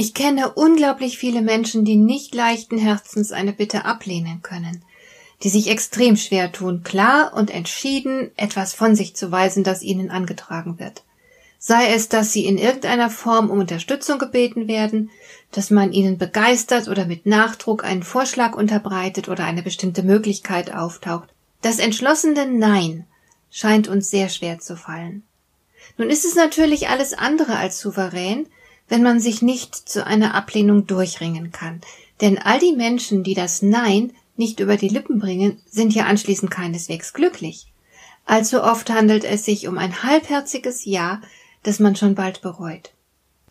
Ich kenne unglaublich viele Menschen, die nicht leichten Herzens eine Bitte ablehnen können, die sich extrem schwer tun, klar und entschieden etwas von sich zu weisen, das ihnen angetragen wird. Sei es, dass sie in irgendeiner Form um Unterstützung gebeten werden, dass man ihnen begeistert oder mit Nachdruck einen Vorschlag unterbreitet oder eine bestimmte Möglichkeit auftaucht. Das entschlossene Nein scheint uns sehr schwer zu fallen. Nun ist es natürlich alles andere als souverän, wenn man sich nicht zu einer Ablehnung durchringen kann. Denn all die Menschen, die das Nein nicht über die Lippen bringen, sind ja anschließend keineswegs glücklich. Allzu oft handelt es sich um ein halbherziges Ja, das man schon bald bereut.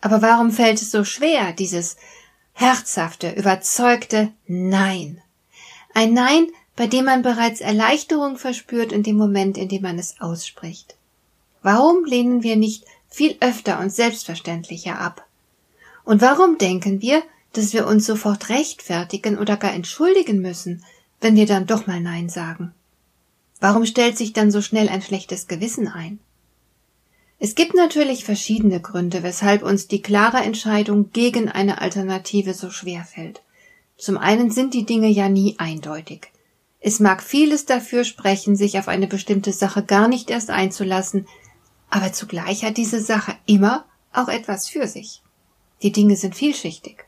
Aber warum fällt es so schwer, dieses herzhafte, überzeugte Nein? Ein Nein, bei dem man bereits Erleichterung verspürt in dem Moment, in dem man es ausspricht. Warum lehnen wir nicht viel öfter und selbstverständlicher ab? Und warum denken wir, dass wir uns sofort rechtfertigen oder gar entschuldigen müssen, wenn wir dann doch mal Nein sagen? Warum stellt sich dann so schnell ein schlechtes Gewissen ein? Es gibt natürlich verschiedene Gründe, weshalb uns die klare Entscheidung gegen eine Alternative so schwer fällt. Zum einen sind die Dinge ja nie eindeutig. Es mag vieles dafür sprechen, sich auf eine bestimmte Sache gar nicht erst einzulassen, aber zugleich hat diese Sache immer auch etwas für sich. Die Dinge sind vielschichtig.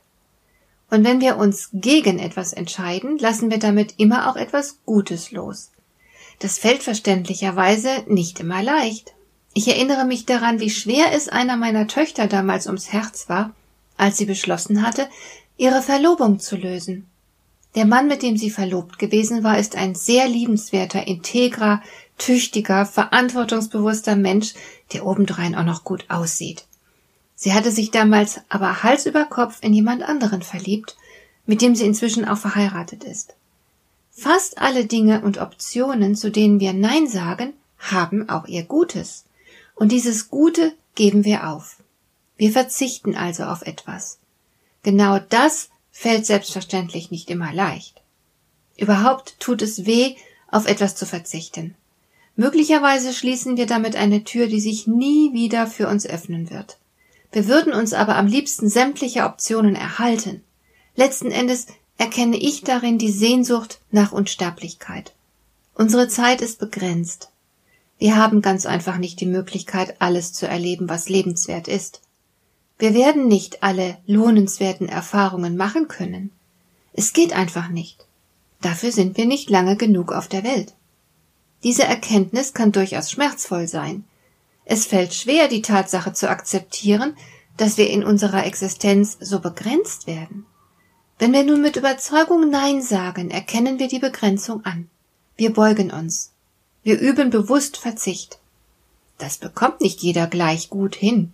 Und wenn wir uns gegen etwas entscheiden, lassen wir damit immer auch etwas Gutes los. Das fällt verständlicherweise nicht immer leicht. Ich erinnere mich daran, wie schwer es einer meiner Töchter damals ums Herz war, als sie beschlossen hatte, ihre Verlobung zu lösen. Der Mann, mit dem sie verlobt gewesen war, ist ein sehr liebenswerter, integrer, tüchtiger, verantwortungsbewusster Mensch, der obendrein auch noch gut aussieht. Sie hatte sich damals aber Hals über Kopf in jemand anderen verliebt, mit dem sie inzwischen auch verheiratet ist. Fast alle Dinge und Optionen, zu denen wir Nein sagen, haben auch ihr Gutes. Und dieses Gute geben wir auf. Wir verzichten also auf etwas. Genau das fällt selbstverständlich nicht immer leicht. Überhaupt tut es weh, auf etwas zu verzichten. Möglicherweise schließen wir damit eine Tür, die sich nie wieder für uns öffnen wird. Wir würden uns aber am liebsten sämtliche Optionen erhalten. Letzten Endes erkenne ich darin die Sehnsucht nach Unsterblichkeit. Unsere Zeit ist begrenzt. Wir haben ganz einfach nicht die Möglichkeit, alles zu erleben, was lebenswert ist. Wir werden nicht alle lohnenswerten Erfahrungen machen können. Es geht einfach nicht. Dafür sind wir nicht lange genug auf der Welt. Diese Erkenntnis kann durchaus schmerzvoll sein, es fällt schwer, die Tatsache zu akzeptieren, dass wir in unserer Existenz so begrenzt werden. Wenn wir nun mit Überzeugung Nein sagen, erkennen wir die Begrenzung an. Wir beugen uns. Wir üben bewusst Verzicht. Das bekommt nicht jeder gleich gut hin.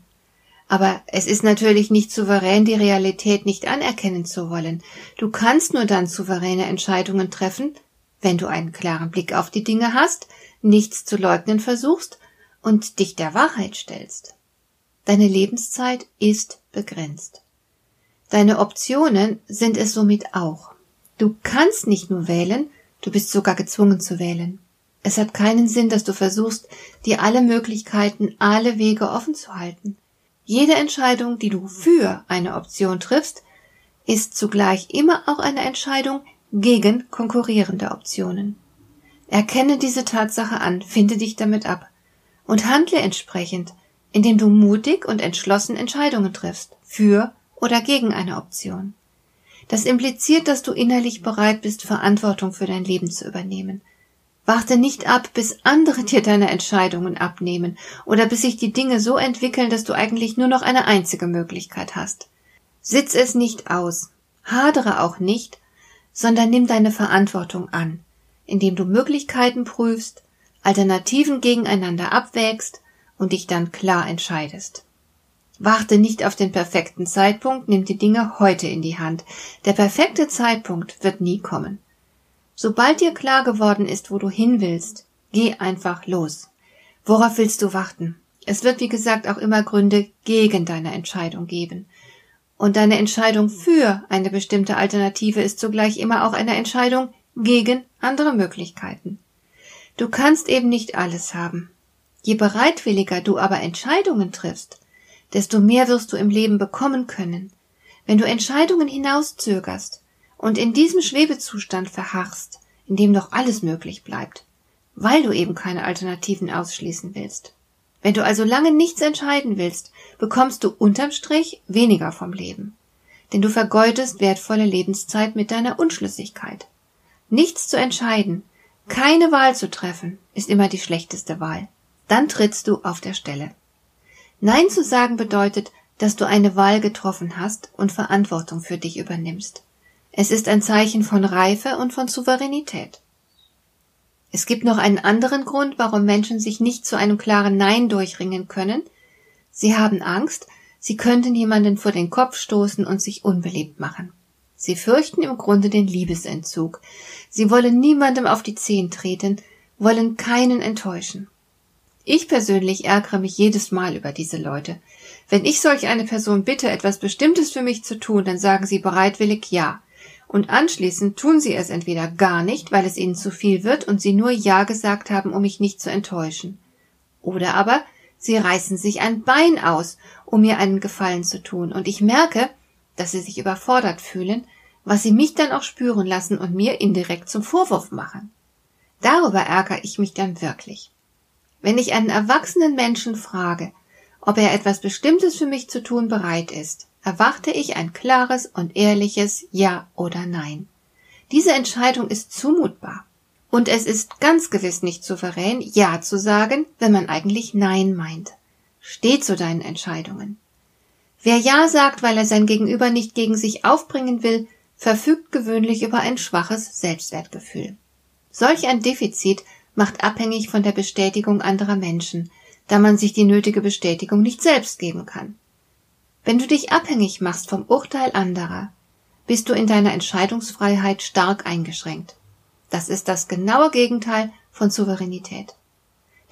Aber es ist natürlich nicht souverän, die Realität nicht anerkennen zu wollen. Du kannst nur dann souveräne Entscheidungen treffen, wenn du einen klaren Blick auf die Dinge hast, nichts zu leugnen versuchst und dich der Wahrheit stellst. Deine Lebenszeit ist begrenzt. Deine Optionen sind es somit auch. Du kannst nicht nur wählen, du bist sogar gezwungen zu wählen. Es hat keinen Sinn, dass du versuchst, dir alle Möglichkeiten, alle Wege offen zu halten. Jede Entscheidung, die du für eine Option triffst, ist zugleich immer auch eine Entscheidung gegen konkurrierende Optionen. Erkenne diese Tatsache an, finde dich damit ab und handle entsprechend, indem du mutig und entschlossen Entscheidungen triffst, für oder gegen eine Option. Das impliziert, dass du innerlich bereit bist, Verantwortung für dein Leben zu übernehmen. Warte nicht ab, bis andere dir deine Entscheidungen abnehmen oder bis sich die Dinge so entwickeln, dass du eigentlich nur noch eine einzige Möglichkeit hast. Sitz es nicht aus, hadere auch nicht, sondern nimm deine Verantwortung an, indem du Möglichkeiten prüfst, Alternativen gegeneinander abwägst und dich dann klar entscheidest. Warte nicht auf den perfekten Zeitpunkt, nimm die Dinge heute in die Hand. Der perfekte Zeitpunkt wird nie kommen. Sobald dir klar geworden ist, wo du hin willst, geh einfach los. Worauf willst du warten? Es wird, wie gesagt, auch immer Gründe gegen deine Entscheidung geben. Und deine Entscheidung für eine bestimmte Alternative ist zugleich immer auch eine Entscheidung gegen andere Möglichkeiten. Du kannst eben nicht alles haben. Je bereitwilliger du aber Entscheidungen triffst, desto mehr wirst du im Leben bekommen können. Wenn du Entscheidungen hinauszögerst und in diesem Schwebezustand verharrst, in dem noch alles möglich bleibt, weil du eben keine Alternativen ausschließen willst. Wenn du also lange nichts entscheiden willst, bekommst du unterm Strich weniger vom Leben. Denn du vergeudest wertvolle Lebenszeit mit deiner Unschlüssigkeit. Nichts zu entscheiden, keine Wahl zu treffen, ist immer die schlechteste Wahl. Dann trittst du auf der Stelle. Nein zu sagen bedeutet, dass du eine Wahl getroffen hast und Verantwortung für dich übernimmst. Es ist ein Zeichen von Reife und von Souveränität. Es gibt noch einen anderen Grund, warum Menschen sich nicht zu einem klaren Nein durchringen können. Sie haben Angst, sie könnten jemanden vor den Kopf stoßen und sich unbeliebt machen. Sie fürchten im Grunde den Liebesentzug. Sie wollen niemandem auf die Zehen treten, wollen keinen enttäuschen. Ich persönlich ärgere mich jedes Mal über diese Leute. Wenn ich solch eine Person bitte, etwas Bestimmtes für mich zu tun, dann sagen sie bereitwillig Ja. Und anschließend tun sie es entweder gar nicht, weil es ihnen zu viel wird und sie nur Ja gesagt haben, um mich nicht zu enttäuschen. Oder aber sie reißen sich ein Bein aus, um mir einen Gefallen zu tun, und ich merke, dass sie sich überfordert fühlen, was sie mich dann auch spüren lassen und mir indirekt zum Vorwurf machen. Darüber ärgere ich mich dann wirklich. Wenn ich einen erwachsenen Menschen frage, ob er etwas Bestimmtes für mich zu tun bereit ist, erwarte ich ein klares und ehrliches Ja oder Nein. Diese Entscheidung ist zumutbar. Und es ist ganz gewiss nicht souverän, Ja zu sagen, wenn man eigentlich Nein meint. Steh zu deinen Entscheidungen. Wer Ja sagt, weil er sein Gegenüber nicht gegen sich aufbringen will, verfügt gewöhnlich über ein schwaches Selbstwertgefühl. Solch ein Defizit macht abhängig von der Bestätigung anderer Menschen, da man sich die nötige Bestätigung nicht selbst geben kann. Wenn du dich abhängig machst vom Urteil anderer, bist du in deiner Entscheidungsfreiheit stark eingeschränkt. Das ist das genaue Gegenteil von Souveränität.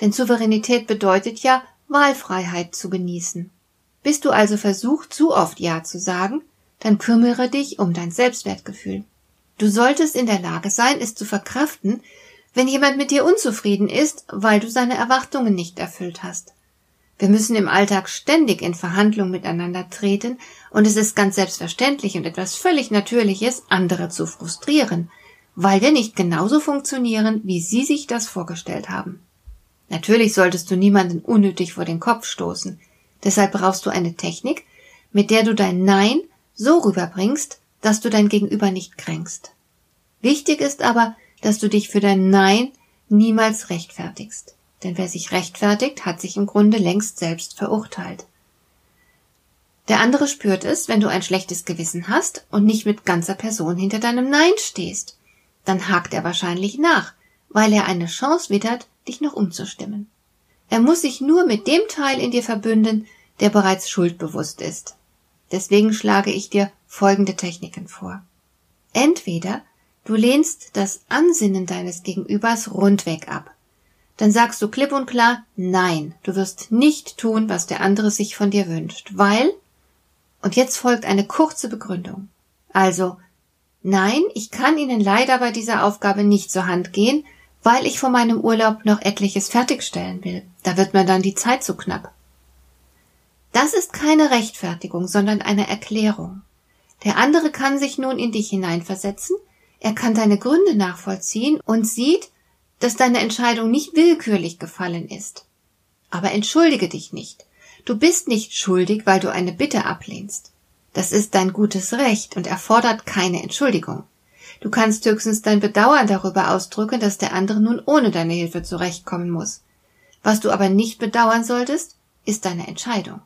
Denn Souveränität bedeutet ja, Wahlfreiheit zu genießen. Bist du also versucht, zu oft Ja zu sagen, dann kümmere dich um dein Selbstwertgefühl. Du solltest in der Lage sein, es zu verkraften, wenn jemand mit dir unzufrieden ist, weil du seine Erwartungen nicht erfüllt hast. Wir müssen im Alltag ständig in Verhandlung miteinander treten, und es ist ganz selbstverständlich und etwas völlig Natürliches, andere zu frustrieren, weil wir nicht genauso funktionieren, wie sie sich das vorgestellt haben. Natürlich solltest du niemanden unnötig vor den Kopf stoßen. Deshalb brauchst du eine Technik, mit der du dein Nein so rüberbringst, dass du dein Gegenüber nicht kränkst. Wichtig ist aber, dass du dich für dein Nein niemals rechtfertigst. Denn wer sich rechtfertigt, hat sich im Grunde längst selbst verurteilt. Der andere spürt es, wenn du ein schlechtes Gewissen hast und nicht mit ganzer Person hinter deinem Nein stehst. Dann hakt er wahrscheinlich nach, weil er eine Chance wittert, dich noch umzustimmen. Er muss sich nur mit dem Teil in dir verbünden, der bereits schuldbewusst ist. Deswegen schlage ich dir folgende Techniken vor. Entweder Du lehnst das Ansinnen deines Gegenübers rundweg ab. Dann sagst du klipp und klar, nein, du wirst nicht tun, was der andere sich von dir wünscht, weil, und jetzt folgt eine kurze Begründung. Also, nein, ich kann Ihnen leider bei dieser Aufgabe nicht zur Hand gehen, weil ich vor meinem Urlaub noch etliches fertigstellen will. Da wird mir dann die Zeit zu knapp. Das ist keine Rechtfertigung, sondern eine Erklärung. Der andere kann sich nun in dich hineinversetzen, er kann deine Gründe nachvollziehen und sieht, dass deine Entscheidung nicht willkürlich gefallen ist. Aber entschuldige dich nicht. Du bist nicht schuldig, weil du eine Bitte ablehnst. Das ist dein gutes Recht und erfordert keine Entschuldigung. Du kannst höchstens dein Bedauern darüber ausdrücken, dass der andere nun ohne deine Hilfe zurechtkommen muss. Was du aber nicht bedauern solltest, ist deine Entscheidung.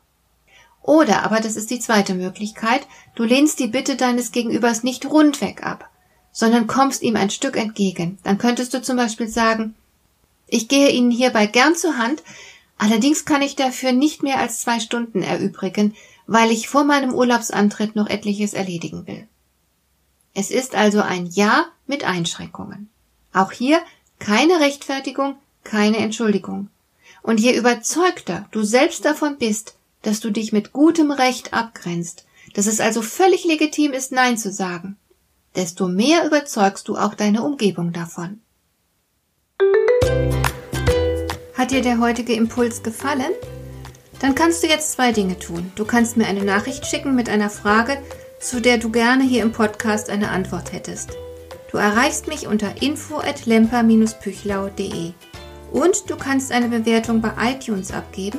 Oder aber, das ist die zweite Möglichkeit, du lehnst die Bitte deines Gegenübers nicht rundweg ab, sondern kommst ihm ein Stück entgegen. Dann könntest du zum Beispiel sagen, ich gehe Ihnen hierbei gern zur Hand, Allerdings kann ich dafür nicht mehr als zwei Stunden erübrigen, weil ich vor meinem Urlaubsantritt noch etliches erledigen will. Es ist also ein Ja mit Einschränkungen. Auch hier keine Rechtfertigung, keine Entschuldigung. Und je überzeugter du selbst davon bist, dass du dich mit gutem Recht abgrenzt, dass es also völlig legitim ist, Nein zu sagen, desto mehr überzeugst du auch deine Umgebung davon. Hat dir der heutige Impuls gefallen? Dann kannst du jetzt zwei Dinge tun. Du kannst mir eine Nachricht schicken mit einer Frage, zu der du gerne hier im Podcast eine Antwort hättest. Du erreichst mich unter info@lemper-püchlau.de. Und du kannst eine Bewertung bei iTunes abgeben,